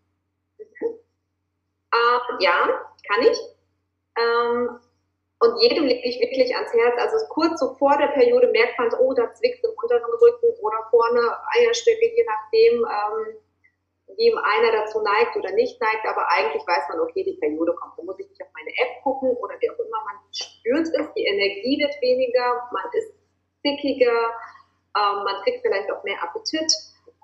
Ähm, ja, kann ich. Ähm, und jedem lege ich wirklich ans Herz. Also kurz so vor der Periode merkt man, oh, da zwickt im unteren Rücken oder vorne Eierstöcke, je nachdem, ähm, wie einer dazu neigt oder nicht neigt. Aber eigentlich weiß man, okay, die Periode kommt. Da muss ich nicht auf meine App gucken oder wie auch immer. Man spürt es, die Energie wird weniger, man ist zickiger, ähm, man kriegt vielleicht auch mehr Appetit.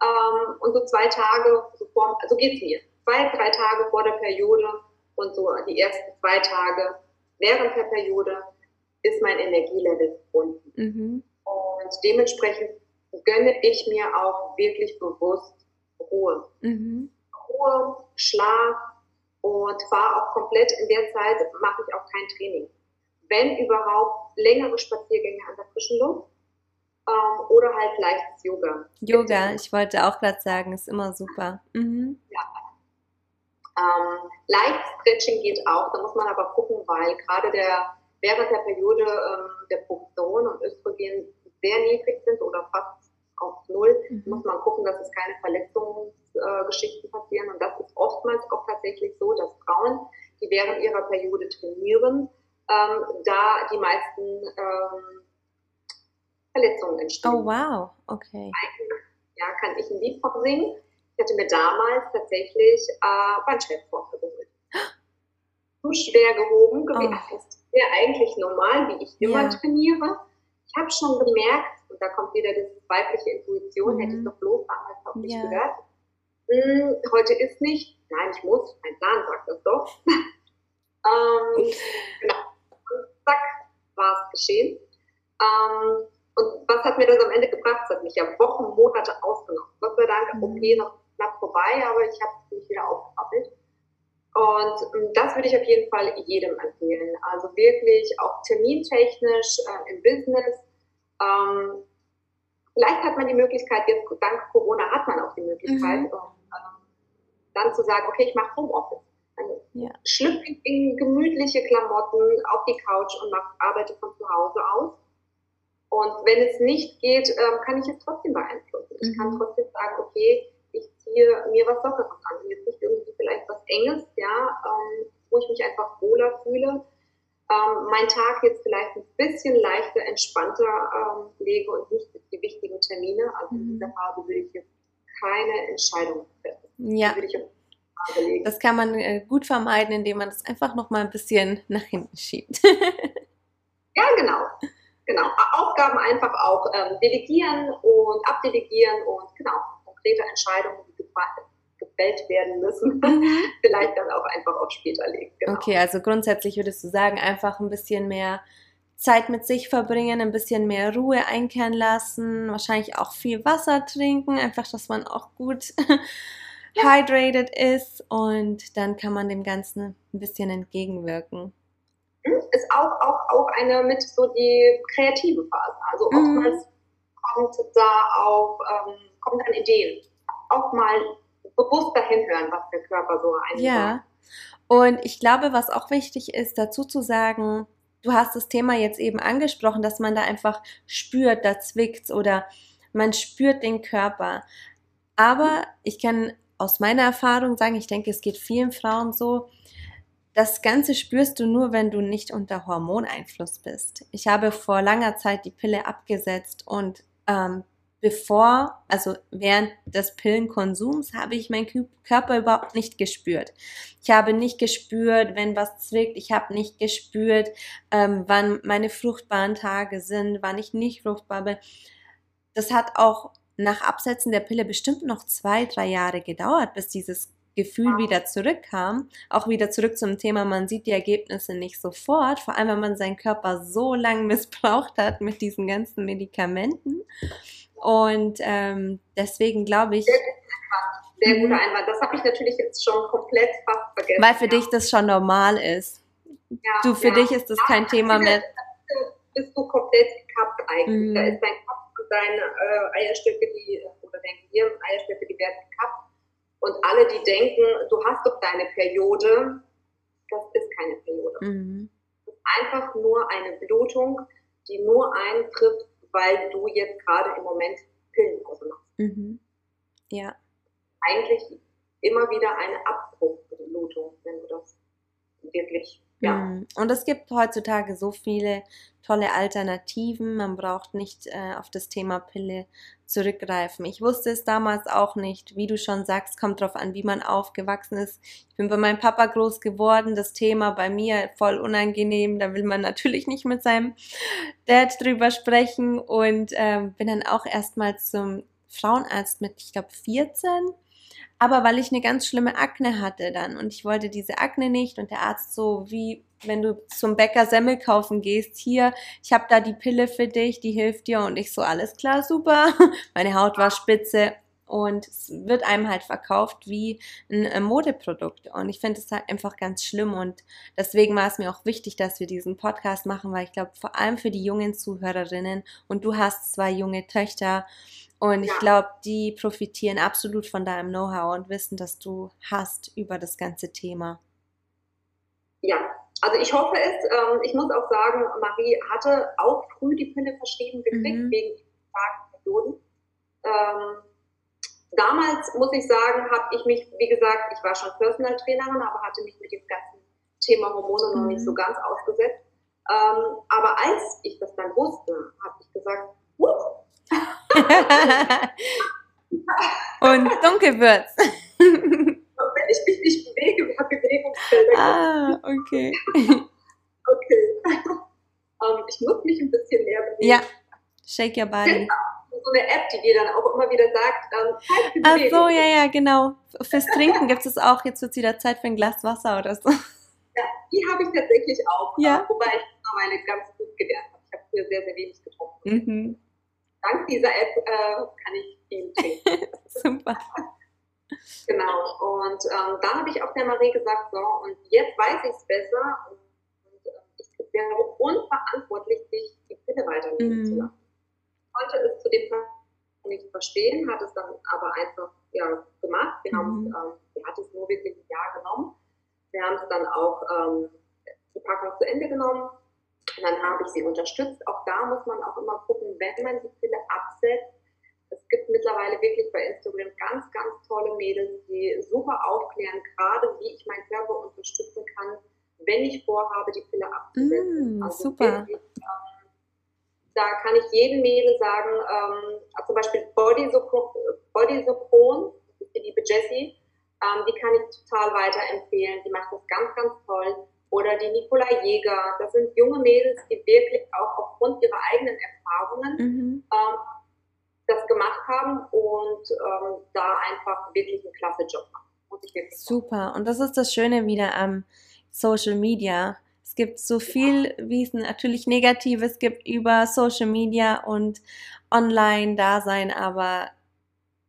Ähm, und so zwei Tage, so, vor, so geht's mir. Zwei, drei Tage vor der Periode und so die ersten zwei Tage während der Periode ist mein Energielevel unten. Mhm. Und dementsprechend gönne ich mir auch wirklich bewusst Ruhe. Mhm. Ruhe, Schlaf und fahre auch komplett in der Zeit, mache ich auch kein Training. Wenn überhaupt längere Spaziergänge an der frischen Luft, ähm, oder halt leichtes Yoga. Yoga, ich wollte auch gerade sagen, ist immer super. Mhm. Ja. Ähm, leicht Stretching geht auch, da muss man aber gucken, weil gerade der, während der Periode ähm, der Progesteron und Östrogen sehr niedrig sind oder fast auf Null, mhm. muss man gucken, dass es keine Verletzungsgeschichten äh, passieren. Und das ist oftmals auch tatsächlich so, dass Frauen, die während ihrer Periode trainieren, ähm, da die meisten ähm, Verletzungen entstehen. Oh wow, okay. Ja, kann ich ein Lied von singen. Ich hatte mir damals tatsächlich äh, Bandscheibenvorfall geholt. Zu (gasps) schwer gehoben gewesen. Oh. Das wäre eigentlich normal, wie ich immer ja. trainiere. ich habe schon gemerkt, und da kommt wieder diese weibliche Intuition, mhm. hätte ich doch bloß damals auf mich ja. gehört. Hm, heute ist nicht, nein, ich muss, mein Plan sagt das doch. (laughs) ähm, (laughs) genau. Und zack, war es geschehen. Ähm, und was hat mir das am Ende gebracht? Es hat mich ja Wochen, Monate ausgenommen. Gott sei Dank, mhm. OP noch knapp vorbei, aber ich habe mich wieder aufgekrabbelt. Und ähm, das würde ich auf jeden Fall jedem empfehlen. Also wirklich auch termintechnisch äh, im Business. Ähm, vielleicht hat man die Möglichkeit, jetzt dank Corona hat man auch die Möglichkeit, mhm. um, äh, dann zu sagen, okay, ich mache Homeoffice. Also ja. Schlüpfe in gemütliche Klamotten auf die Couch und mach, arbeite von zu Hause aus. Und wenn es nicht geht, äh, kann ich es trotzdem beeinflussen. Ich kann mhm. trotzdem sagen, okay, ich ziehe mir was Lockeres an. Jetzt nicht irgendwie vielleicht was Enges, ja, ähm, wo ich mich einfach wohler fühle. Ähm, mein Tag jetzt vielleicht ein bisschen leichter, entspannter ähm, lege und nicht die wichtigen Termine. Also in dieser mhm. Phase würde ich jetzt keine Entscheidung treffen. Ja. Das kann man äh, gut vermeiden, indem man das einfach noch mal ein bisschen nach hinten schiebt. ja, genau. Genau. Aufgaben einfach auch ähm, delegieren und abdelegieren und genau konkrete Entscheidungen, die gefällt werden müssen, mhm. (laughs) vielleicht dann auch einfach auf später legen. Genau. Okay, also grundsätzlich würdest du sagen, einfach ein bisschen mehr Zeit mit sich verbringen, ein bisschen mehr Ruhe einkehren lassen, wahrscheinlich auch viel Wasser trinken, einfach, dass man auch gut (laughs) hydrated ist und dann kann man dem Ganzen ein bisschen entgegenwirken. Ist auch, auch, auch eine mit so die kreative Phase. Also mhm. oftmals kommt da auch, ähm, kommen dann Ideen. Auch mal bewusst dahin hören, was der Körper so einsagt. Ja. Und ich glaube, was auch wichtig ist, dazu zu sagen, du hast das Thema jetzt eben angesprochen, dass man da einfach spürt, da zwickt oder man spürt den Körper. Aber ich kann aus meiner Erfahrung sagen, ich denke, es geht vielen Frauen so, das Ganze spürst du nur, wenn du nicht unter Hormoneinfluss bist. Ich habe vor langer Zeit die Pille abgesetzt und ähm, bevor, also während des Pillenkonsums, habe ich meinen Körper überhaupt nicht gespürt. Ich habe nicht gespürt, wenn was zwickt. Ich habe nicht gespürt, ähm, wann meine fruchtbaren Tage sind, wann ich nicht fruchtbar bin. Das hat auch nach Absetzen der Pille bestimmt noch zwei, drei Jahre gedauert, bis dieses Gefühl wieder zurückkam. Auch wieder zurück zum Thema, man sieht die Ergebnisse nicht sofort, vor allem wenn man seinen Körper so lange (laughs) missbraucht hat mit diesen ganzen Medikamenten. Und ähm, deswegen glaube ich. Sehr, guter mhm. Einwand. Das habe ich natürlich jetzt schon komplett fast vergessen. Weil für ja. dich das schon normal ist. Ja, du, für ja. dich ist das kein Thema mehr. Bist du komplett gekappt eigentlich. Mhm. Da ist dein Kopf und deine äh, Eierstöcke, die, oder dein Gehirn, Eierstöcke, die werden gekappt. Und alle, die denken, du hast doch deine Periode, das ist keine Periode. Mhm. Das ist einfach nur eine Blutung, die nur eintrifft, weil du jetzt gerade im Moment Pillenpause machst. Mhm. Ja. Eigentlich immer wieder eine Abbruchblutung, wenn du das wirklich ja. Mm. Und es gibt heutzutage so viele tolle Alternativen. Man braucht nicht äh, auf das Thema Pille zurückgreifen. Ich wusste es damals auch nicht. Wie du schon sagst, kommt drauf an, wie man aufgewachsen ist. Ich bin bei meinem Papa groß geworden. Das Thema bei mir voll unangenehm. Da will man natürlich nicht mit seinem Dad drüber sprechen und ähm, bin dann auch erstmal zum Frauenarzt mit, ich glaube, 14 aber weil ich eine ganz schlimme Akne hatte dann und ich wollte diese Akne nicht und der Arzt so wie wenn du zum Bäcker Semmel kaufen gehst, hier, ich habe da die Pille für dich, die hilft dir und ich so alles klar, super. (laughs) Meine Haut war spitze und es wird einem halt verkauft wie ein Modeprodukt und ich finde es halt einfach ganz schlimm und deswegen war es mir auch wichtig, dass wir diesen Podcast machen, weil ich glaube, vor allem für die jungen Zuhörerinnen und du hast zwei junge Töchter und ich glaube, die profitieren absolut von deinem Know-how und wissen, dass du hast über das ganze Thema. Ja, also ich hoffe es. Ähm, ich muss auch sagen, Marie hatte auch früh die Pille verschrieben gekriegt mhm. wegen starken Perioden. Ähm, damals muss ich sagen, habe ich mich, wie gesagt, ich war schon Personal Trainerin, aber hatte mich mit dem ganzen Thema Hormone mhm. noch nicht so mhm. ganz ausgesetzt. Ähm, aber als ich das dann wusste, habe ich gesagt, Wupp, (laughs) Und dunkel wird's. Wenn ich mich nicht bewege, wir haben Bewegungsfelder. Ah, okay. okay. Um, (laughs) ähm, ich muss mich ein bisschen mehr bewegen. Ja, Shake Your Body. So eine App, die dir dann auch immer wieder sagt, ähm, Ach so, ja, ja, genau. Fürs Trinken gibt es auch. Jetzt wird es wieder Zeit für ein Glas Wasser oder so. Ja, die habe ich tatsächlich auch. Ja. Wobei ich mittlerweile ganz gut gelernt habe. Ich habe früher sehr, sehr wenig getrunken. Mhm. Dank dieser App äh, kann ich viel (laughs) trinken. Super. Genau. Und ähm, da habe ich auch der Marie gesagt, so, und jetzt weiß ich es besser. Und, und äh, ich wäre unverantwortlich, dich die Pille weiternehmen Mhm. zu lassen. Ich konnte es zu dem Zeitpunkt nicht verstehen, hat es dann aber einfach ja, gemacht. Wir, haben Mhm. es, ähm, sie hat es nur wirklich ein Jahr genommen. Wir haben es dann auch ähm, die Packung zu Ende genommen. Und dann habe ich sie unterstützt. Auch da muss man auch immer gucken, wenn man die Pille absetzt. Es gibt mittlerweile wirklich bei Instagram ganz, ganz tolle Mädels, die super aufklären, gerade wie ich meinen Körper unterstützen kann, wenn ich vorhabe, die Pille abzusetzen. Mm, super. wirklich, ähm, da kann ich jedem Mädel sagen, ähm, zum Beispiel Body Sopron, die liebe Jessie, ähm, die kann ich total weiterempfehlen. Die macht das ganz, ganz toll. Oder die Nicola Jäger. Das sind junge Mädels, die wirklich auch aufgrund ihrer eigenen Erfahrungen Mhm. ähm, das gemacht haben und ähm, da einfach wirklich einen klasse Job machen. Super. Und das ist das Schöne wieder am Social Media. Es gibt so viel, wie es natürlich Negatives gibt über Social Media und Online-Dasein, aber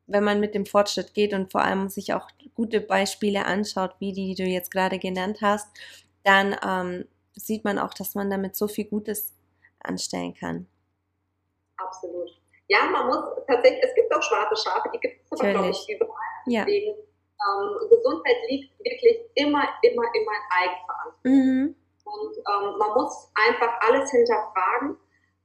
wenn man mit dem Fortschritt geht und vor allem sich auch gute Beispiele anschaut, wie die, die du jetzt gerade genannt hast, dann ähm, sieht man auch, dass man damit so viel Gutes anstellen kann. Absolut. Ja, man muss tatsächlich, es gibt auch schwarze Schafe, die gibt es aber, glaube ich, überall. Ja. Deswegen, ähm, Gesundheit liegt wirklich immer, immer, immer in Eigenverantwortung. Mhm. Und ähm, man muss einfach alles hinterfragen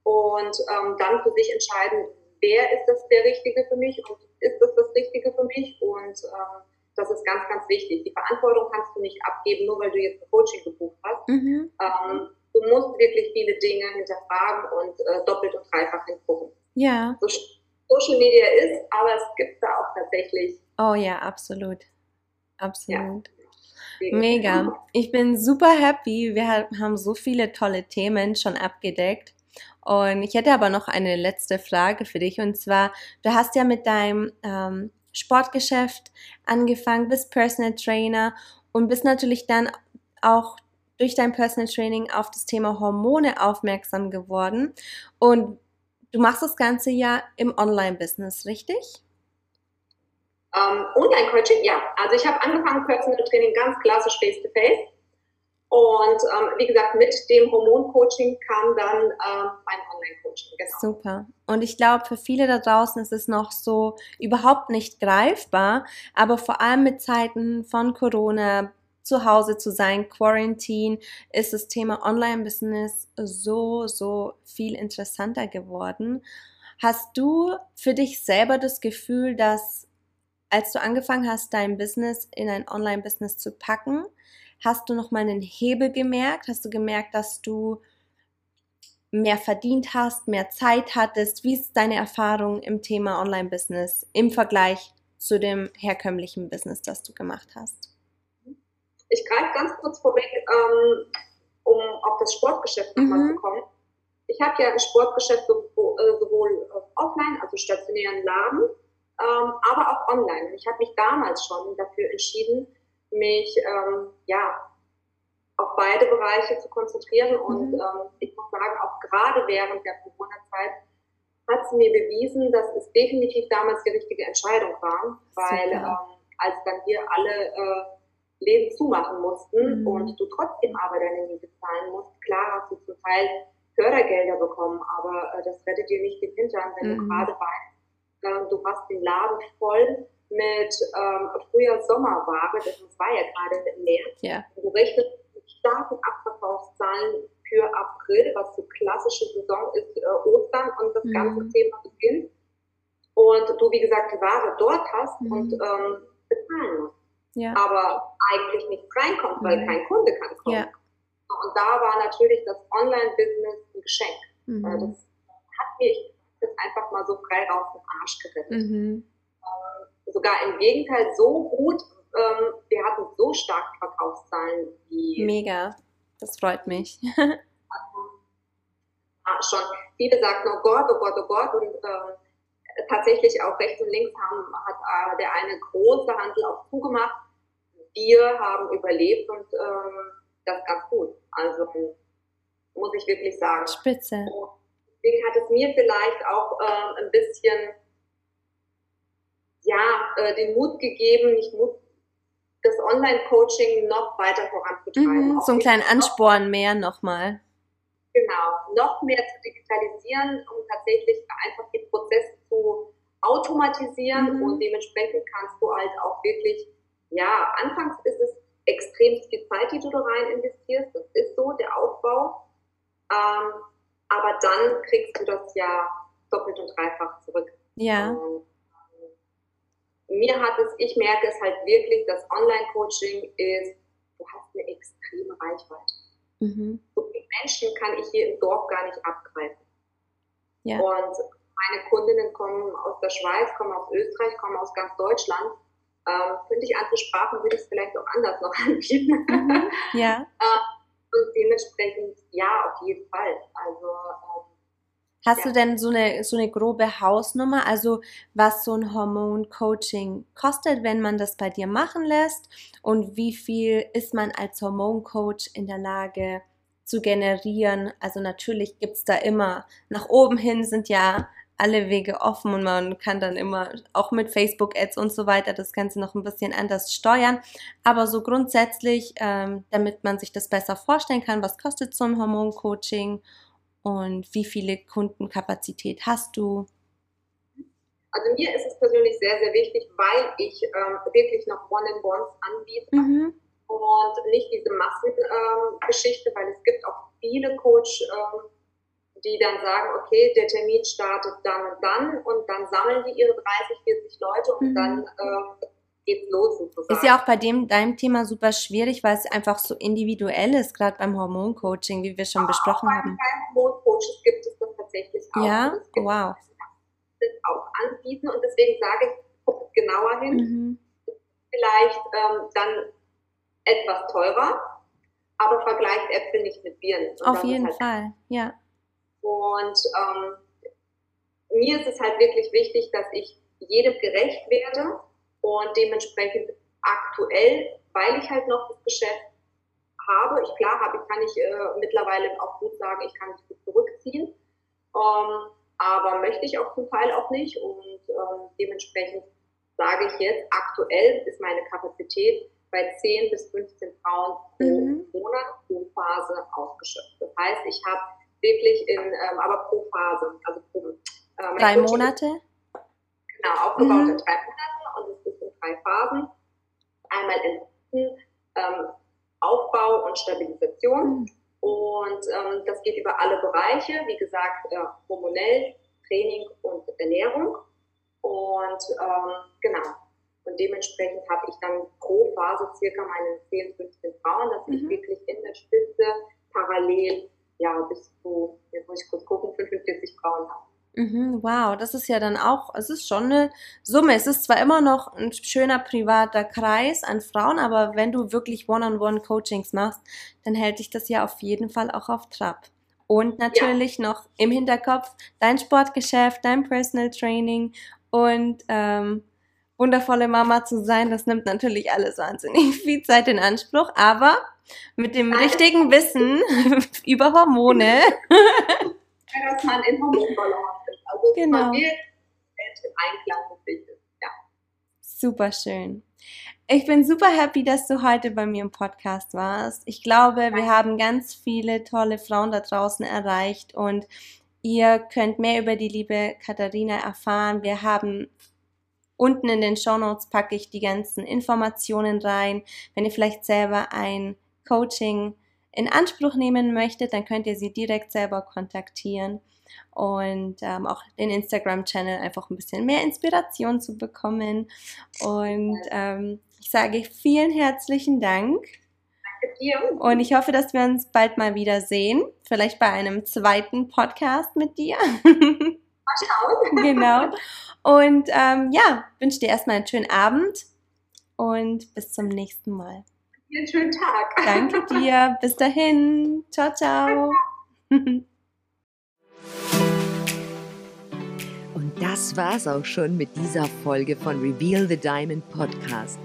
und ähm, dann für sich entscheiden, wer ist das der Richtige für mich und ist das das Richtige für mich? Und ähm, das ist ganz, ganz wichtig. Die Verantwortung kannst du nicht abgeben, nur weil du jetzt ein Coaching gebucht hast. Mhm. Ähm, du musst wirklich viele Dinge hinterfragen und äh, doppelt und dreifach hingucken. Ja. So Social Media ist, aber es gibt da auch tatsächlich Oh ja, absolut. Absolut. Dinge. Mega. Ich bin super happy. Wir ha- haben so viele tolle Themen schon abgedeckt. Und ich hätte aber noch eine letzte Frage für dich. Und zwar, du hast ja mit deinem ähm, Sportgeschäft angefangen, bist Personal Trainer und bist natürlich dann auch durch dein Personal Training auf das Thema Hormone aufmerksam geworden. Und du machst das ganze ja im Online-Business, richtig? Ähm, Online-Coaching, ja. Also ich habe angefangen, Personal Training ganz klassisch face-to-face. Und ähm, wie gesagt, mit dem Hormon-Coaching kam dann ähm, mein Online-Coaching. Genau. Super. Und ich glaube, für viele da draußen ist es noch so überhaupt nicht greifbar, aber vor allem mit Zeiten von Corona, zu Hause zu sein, Quarantine, ist das Thema Online-Business so, so viel interessanter geworden. Hast du für dich selber das Gefühl, dass als du angefangen hast, dein Business in ein Online-Business zu packen, hast du nochmal einen Hebel gemerkt? Hast du gemerkt, dass du mehr verdient hast, mehr Zeit hattest? Wie ist deine Erfahrung im Thema Online-Business im Vergleich zu dem herkömmlichen Business, das du gemacht hast? Ich greife ganz kurz vorweg, ähm, um auf das Sportgeschäft nochmal Mhm. zu kommen. Ich habe ja ein Sportgeschäft sowohl, äh, sowohl äh, offline, also stationären Laden, ähm, aber auch online. Ich habe mich damals schon dafür entschieden, mich ähm, ja, auf beide Bereiche zu konzentrieren. Und Mhm. ähm, ich muss sagen, auch gerade während der Corona-Zeit hat es mir bewiesen, dass es definitiv damals die richtige Entscheidung war, weil ähm, als dann hier alle äh, Läden zumachen mussten Mhm. und du trotzdem aber deine Miete zahlen musst, klar hast du zum Teil Fördergelder bekommen, aber äh, das rettet dir nicht den Hintern, wenn Mhm. du gerade weißt, äh, du hast den Laden voll mit ähm, Frühjahr-Sommerware, das war ja gerade im März. Ja. Du rechnest mit starken Abverkaufszahlen für April, was so klassische Saison ist, äh, Ostern und das Mhm. ganze Thema beginnt. Und du, wie gesagt, die Ware dort hast Mhm. und ähm, bezahlen musst Ja. aber eigentlich nichts reinkommt, weil Mhm. kein Kunde kann kommen. Ja. Und da war natürlich das Online-Business ein Geschenk. Äh, Mhm. Das hat mir das einfach mal so frei raus den Arsch gerettet. Mhm. Sogar im Gegenteil so gut, ähm, wir hatten so starke Verkaufszahlen wie Mega. Das freut mich. (laughs) schon viele sagten, oh Gott, oh Gott, oh Gott. Und äh, tatsächlich auch rechts und links haben, hat äh, der eine große Handel auch zugemacht. Wir haben überlebt und ähm, das ganz gut. Also muss ich wirklich sagen. Spitze. Und deswegen hat es mir vielleicht auch äh, ein bisschen ja, äh, den Mut gegeben, nicht Mut, das Online-Coaching noch weiter voranzutreiben. Mhm, so einen kleinen Ansporn mehr nochmal. Genau, noch mehr zu digitalisieren, um tatsächlich einfach den Prozess zu automatisieren mhm. und dementsprechend kannst du halt auch wirklich, ja, anfangs ist es extrem viel Zeit, die du da rein investierst, das ist so, der Aufbau, ähm, aber dann kriegst du das ja doppelt und dreifach zurück. Ja. Ähm, mir hat es, ich merke es halt wirklich, das Online-Coaching ist, du hast eine extreme Reichweite. Mhm. So viele Menschen kann ich hier im Dorf gar nicht abgreifen. Ja. Und meine Kundinnen kommen aus der Schweiz, kommen aus Österreich, kommen aus ganz Deutschland. Ähm, könnte ich andere Sprachen, würde ich es vielleicht auch anders noch (laughs) anbieten. Mhm. Ja. ähm, und dementsprechend, ja, auf jeden Fall. Also ähm, Hast ja. du denn so eine, so eine grobe Hausnummer, also was so ein Hormon-Coaching kostet, wenn man das bei dir machen lässt? Und wie viel ist man als Hormoncoach in der Lage zu generieren? Also natürlich gibt es da immer, nach oben hin sind ja alle Wege offen und man kann dann immer auch mit Facebook-Ads und so weiter das Ganze noch ein bisschen anders steuern. Aber so grundsätzlich, ähm, damit man sich das besser vorstellen kann, was kostet so ein Hormoncoaching und wie viele Kundenkapazität hast du? Also mir ist es persönlich sehr, sehr wichtig, weil ich ähm, wirklich noch One-in-Ones anbiete mhm. und nicht diese Massengeschichte, ähm, weil es gibt auch viele Coach, ähm, die dann sagen, okay, der Termin startet dann und dann und dann sammeln die ihre 30, 40 Leute und mhm. dann äh, geht's los sozusagen. Ist ja auch bei dem, deinem Thema super schwierig, weil es einfach so individuell ist, gerade beim Hormoncoaching, wie wir schon Aber besprochen haben. Beim Hormoncoaches gibt es das tatsächlich auch. Ja, wow. Das auch anbieten und deswegen sage ich, guck genauer hin. Mhm. Vielleicht ähm, dann etwas teurer, aber vergleicht Äpfel nicht mit Birnen. Auf jeden halt Fall, ja. Und ähm, mir ist es halt wirklich wichtig, dass ich jedem gerecht werde und dementsprechend aktuell, weil ich halt noch das Geschäft habe, ich klar habe, ich kann ich äh, mittlerweile auch gut sagen, ich kann mich gut zurückziehen, ähm, aber möchte ich auch zum Teil auch nicht und ähm, dementsprechend sage ich jetzt, aktuell ist meine Kapazität bei 10 bis 15 Frauen pro mhm. Monat pro Phase ausgeschöpft. Das heißt, ich habe wirklich in, ähm, aber pro Phase, also pro ähm, drei Monate? Genau, aufgebaut mhm. in drei Monaten und es ist in drei Phasen. Einmal in ähm, Aufbau und Stabilisation. Mhm. Und ähm, das geht über alle Bereiche, wie gesagt, äh, hormonell, Training und Ernährung. Und ähm, genau. Und dementsprechend habe ich dann pro Phase circa meine 10, 15 Frauen, dass mhm. ich wirklich in der Spitze parallel ja, bis zu, jetzt muss ich kurz gucken, 45 Frauen habe. Mhm, wow, das ist ja dann auch, es ist schon eine Summe. Es ist zwar immer noch ein schöner privater Kreis an Frauen, aber wenn du wirklich One-on-One-Coachings machst, dann hält dich das ja auf jeden Fall auch auf Trab. Und natürlich ja. noch im Hinterkopf dein Sportgeschäft, dein Personal Training und ähm, wundervolle Mama zu sein, das nimmt natürlich alles wahnsinnig (laughs) viel Zeit in Anspruch, aber mit dem Nein. richtigen Wissen (laughs) über Hormone. (laughs) dass man in Hormonbalance ist. Also genau. man will im Einklang mit sich ist. Ja. Super schön. Ich bin super happy, dass du heute bei mir im Podcast warst. Ich glaube, wir haben ganz viele tolle Frauen da draußen erreicht und ihr könnt mehr über die liebe Katharina erfahren. Wir haben unten in den Show Notes packe ich die ganzen Informationen rein. Wenn ihr vielleicht selber ein Coaching in Anspruch nehmen möchtet, dann könnt ihr sie direkt selber kontaktieren und ähm, auch den Instagram-Channel einfach ein bisschen mehr Inspiration zu bekommen. Und ähm, ich sage vielen herzlichen Dank. Danke dir. Und ich hoffe, dass wir uns bald mal wieder sehen. Vielleicht bei einem zweiten Podcast mit dir. Mal schauen. (laughs) genau. Und ähm, ja, wünsche dir erstmal einen schönen Abend und bis zum nächsten Mal. Einen schönen Tag. Danke (laughs) dir. Bis dahin. Ciao, ciao. (laughs) Und das war's auch schon mit dieser Folge von Reveal the Diamond Podcast.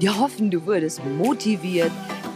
Wir hoffen, du wurdest motiviert